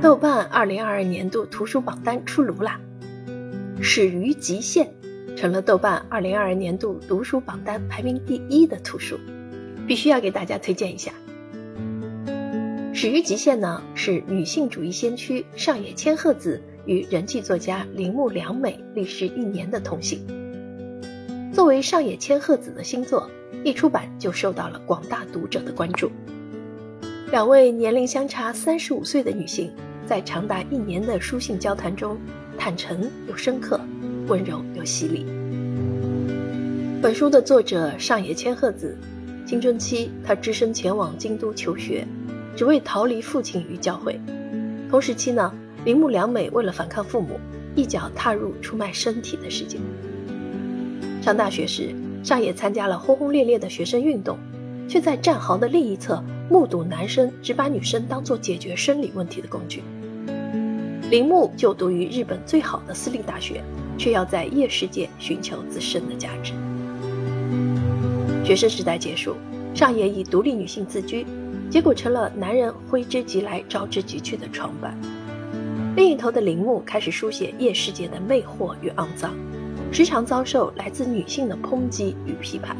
豆瓣二零二二年度图书榜单出炉啦，《始于极限》成了豆瓣二零二二年度读书榜单排名第一的图书，必须要给大家推荐一下。《始于极限》呢是女性主义先驱上野千鹤子与人气作家铃木良美历时一年的通信。作为上野千鹤子的新作，一出版就受到了广大读者的关注。两位年龄相差三十五岁的女性。在长达一年的书信交谈中，坦诚又深刻，温柔又犀利。本书的作者上野千鹤子，青春期她只身前往京都求学，只为逃离父亲与教会。同时期呢，铃木良美为了反抗父母，一脚踏入出卖身体的世界。上大学时，上野参加了轰轰烈烈的学生运动，却在战壕的另一侧目睹男生只把女生当作解决生理问题的工具。铃木就读于日本最好的私立大学，却要在夜世界寻求自身的价值。学生时代结束，上野以独立女性自居，结果成了男人挥之即来、招之即去的床伴。另一头的铃木开始书写夜世界的魅惑与肮脏，时常遭受来自女性的抨击与批判。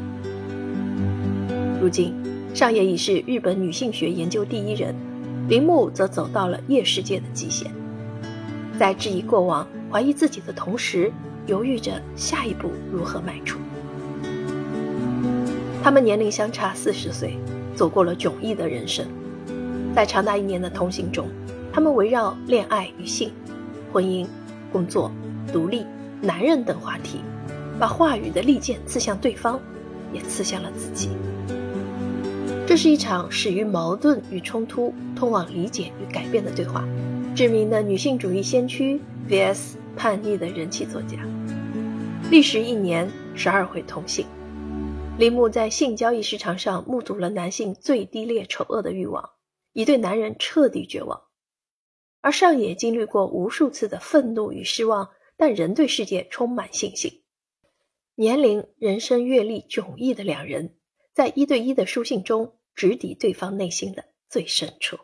如今，上野已是日本女性学研究第一人，铃木则走到了夜世界的极限。在质疑过往、怀疑自己的同时，犹豫着下一步如何迈出。他们年龄相差四十岁，走过了迥异的人生。在长达一年的同行中，他们围绕恋爱与性、婚姻、工作、独立、男人等话题，把话语的利剑刺向对方，也刺向了自己。这是一场始于矛盾与冲突，通往理解与改变的对话。知名的女性主义先驱 vs 叛逆的人气作家，历时一年十二回通信。铃木在性交易市场上目睹了男性最低劣丑恶的欲望，已对男人彻底绝望。而上野经历过无数次的愤怒与失望，但仍对世界充满信心。年龄、人生阅历迥异的两人，在一对一的书信中直抵对方内心的最深处。